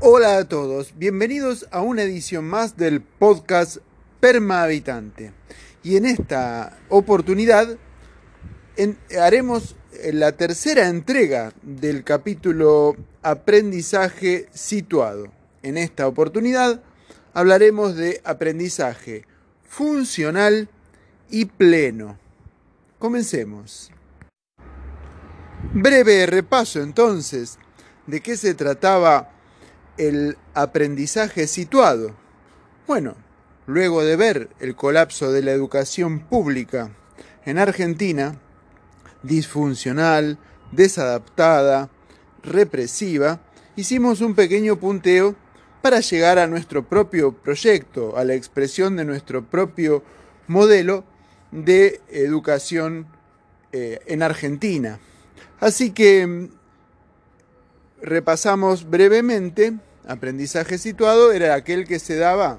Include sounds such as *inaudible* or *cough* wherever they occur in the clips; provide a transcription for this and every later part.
Hola a todos, bienvenidos a una edición más del podcast Perma Habitante. Y en esta oportunidad haremos la tercera entrega del capítulo Aprendizaje situado. En esta oportunidad hablaremos de aprendizaje funcional y pleno. Comencemos. Breve repaso entonces de qué se trataba el aprendizaje situado. Bueno, luego de ver el colapso de la educación pública en Argentina, disfuncional, desadaptada, represiva, hicimos un pequeño punteo para llegar a nuestro propio proyecto, a la expresión de nuestro propio modelo de educación eh, en Argentina. Así que mm, repasamos brevemente, aprendizaje situado era aquel que se daba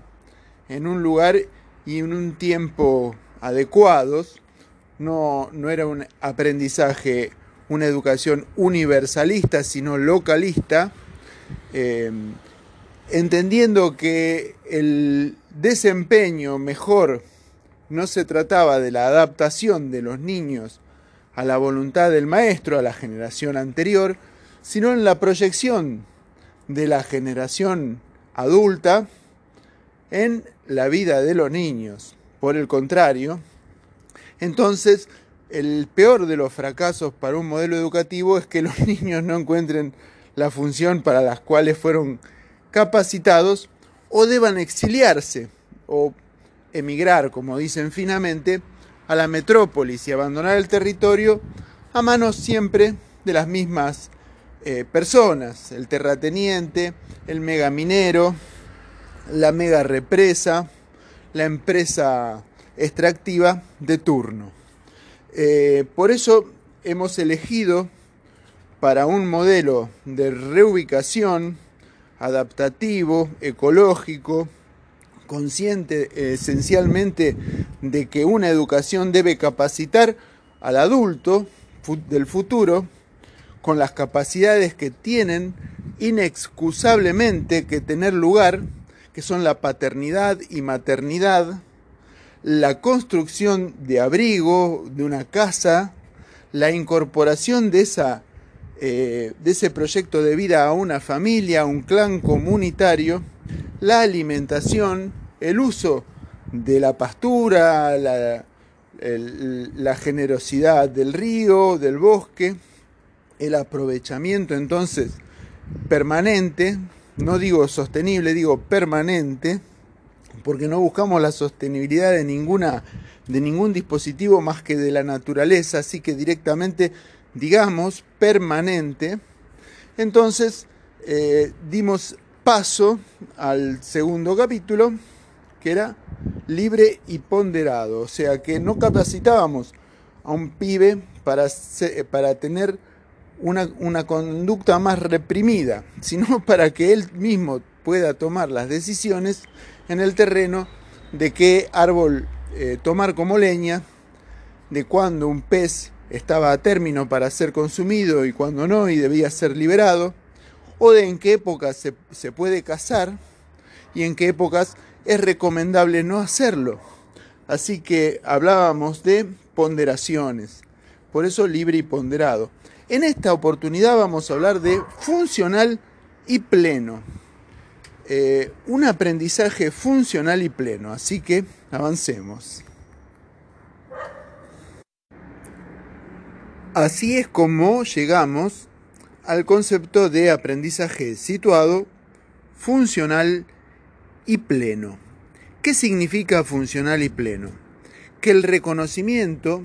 en un lugar y en un tiempo adecuados, no, no era un aprendizaje, una educación universalista, sino localista, eh, entendiendo que el desempeño mejor no se trataba de la adaptación de los niños a la voluntad del maestro, a la generación anterior, sino en la proyección de la generación adulta en la vida de los niños. Por el contrario, entonces el peor de los fracasos para un modelo educativo es que los *laughs* niños no encuentren la función para las cuales fueron capacitados o deban exiliarse o emigrar, como dicen finamente, a la metrópolis y abandonar el territorio a manos siempre de las mismas eh, personas, el terrateniente, el megaminero, la mega represa, la empresa extractiva de turno. Eh, por eso hemos elegido para un modelo de reubicación adaptativo, ecológico, consciente esencialmente de que una educación debe capacitar al adulto del futuro con las capacidades que tienen inexcusablemente que tener lugar, que son la paternidad y maternidad, la construcción de abrigo, de una casa, la incorporación de, esa, eh, de ese proyecto de vida a una familia, a un clan comunitario, la alimentación, el uso de la pastura, la, la generosidad del río, del bosque, el aprovechamiento entonces permanente, no digo sostenible, digo permanente, porque no buscamos la sostenibilidad de ninguna de ningún dispositivo más que de la naturaleza, así que directamente digamos permanente. Entonces eh, dimos paso al segundo capítulo, que era libre y ponderado, o sea que no capacitábamos a un pibe para, para tener una, una, conducta más reprimida, sino *laughs* para que él mismo pueda tomar las decisiones en el terreno de qué árbol eh, tomar como leña, de cuándo un pez estaba a término para ser consumido y cuándo no y debía ser liberado, o de en qué épocas se, se puede cazar y en qué épocas es recomendable no hacerlo. Así que hablábamos de ponderaciones, por eso libre y ponderado. En esta oportunidad vamos a hablar de funcional y pleno. Eh, un aprendizaje funcional y pleno, así que avancemos. Así es como llegamos al concepto de aprendizaje situado, funcional y pleno. ¿Qué significa funcional y pleno? Que el reconocimiento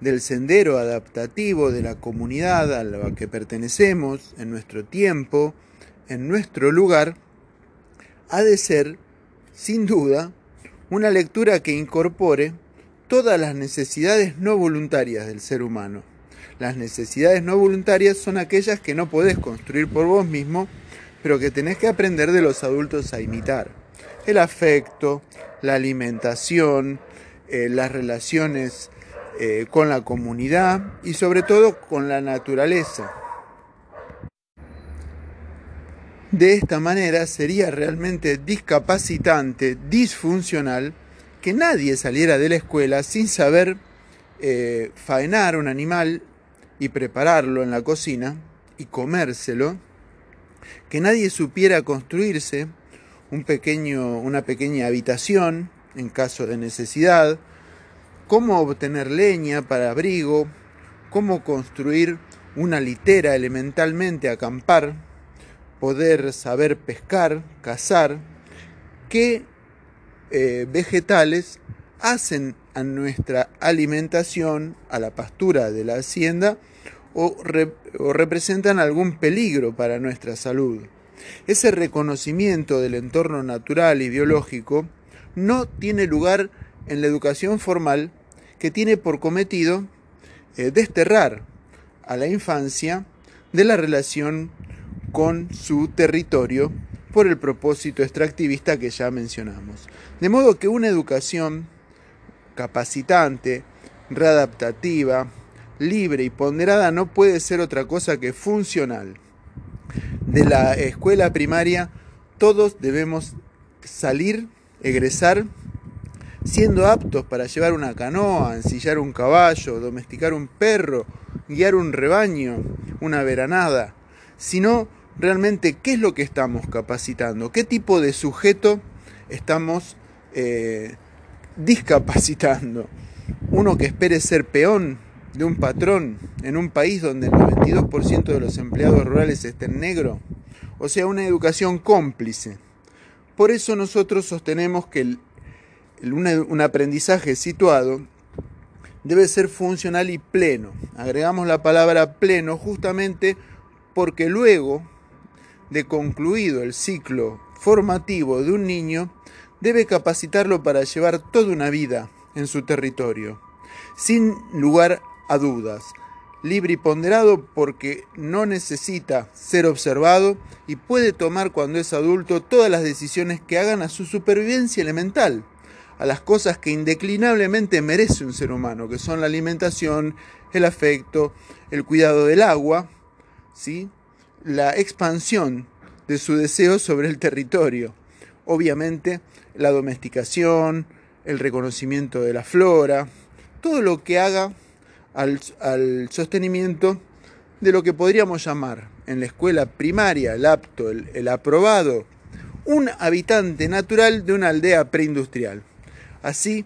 del sendero adaptativo de la comunidad a la que pertenecemos en nuestro tiempo, en nuestro lugar, ha de ser, sin duda, una lectura que incorpore todas las necesidades no voluntarias del ser humano. Las necesidades no voluntarias son aquellas que no podés construir por vos mismo, pero que tenés que aprender de los adultos a imitar. El afecto, la alimentación, eh, las relaciones eh, con la comunidad y sobre todo con la naturaleza. De esta manera sería realmente discapacitante, disfuncional, que nadie saliera de la escuela sin saber eh, faenar un animal y prepararlo en la cocina y comérselo, que nadie supiera construirse un pequeño, una pequeña habitación en caso de necesidad, cómo obtener leña para abrigo, cómo construir una litera elementalmente, acampar, poder saber pescar, cazar, qué eh, vegetales hacen a nuestra alimentación, a la pastura de la hacienda, o, o representan algún peligro para nuestra salud. Ese reconocimiento del entorno natural y biológico no tiene lugar en la educación formal que tiene por cometido eh, desterrar a la infancia de la relación con su territorio por el propósito extractivista que ya mencionamos. De modo que una educación capacitante, readaptativa, libre y ponderada no puede ser otra cosa que funcional. De la escuela primaria todos debemos salir, egresar, siendo aptos para llevar una canoa, ensillar un caballo, domesticar un perro, guiar un rebaño, una veranada, sino realmente qué es lo que estamos capacitando, qué tipo de sujeto estamos eh, discapacitando. Uno que espere ser peón de un patrón en un país donde el 92% de los empleados rurales estén negro, o sea, una educación cómplice. Por eso nosotros sostenemos que el, un aprendizaje situado debe ser funcional y pleno. Agregamos la palabra pleno justamente porque luego de concluido el ciclo formativo de un niño, debe capacitarlo para llevar toda una vida en su territorio, sin lugar a dudas, libre y ponderado porque no necesita ser observado y puede tomar cuando es adulto todas las decisiones que hagan a su supervivencia elemental a las cosas que indeclinablemente merece un ser humano, que son la alimentación, el afecto, el cuidado del agua, ¿sí? la expansión de su deseo sobre el territorio, obviamente la domesticación, el reconocimiento de la flora, todo lo que haga al, sostenimiento de lo que podríamos llamar en la escuela primaria, el apto, el aprobado, un habitante natural de una aldea preindustrial. Así,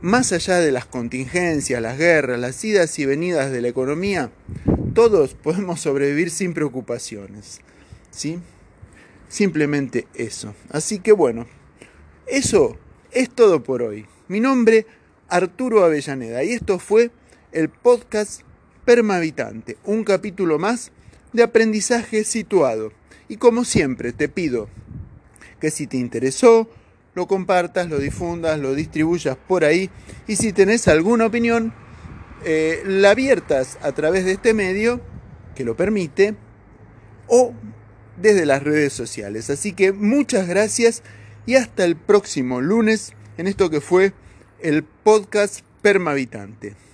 más allá de las contingencias, las guerras, las idas y venidas de la economía, todos podemos sobrevivir sin preocupaciones. ¿Sí? Simplemente eso. Así que bueno, eso es todo por hoy. Mi nombre, Arturo Avellaneda, y esto fue el podcast Permavitante, un capítulo más de aprendizaje situado. Y como siempre, te pido que si te interesó, lo compartas, lo difundas, lo distribuyas por ahí y si tenés alguna opinión, eh, la abiertas a través de este medio que lo permite o desde las redes sociales. Así que muchas gracias y hasta el próximo lunes en esto que fue el podcast Permavitante.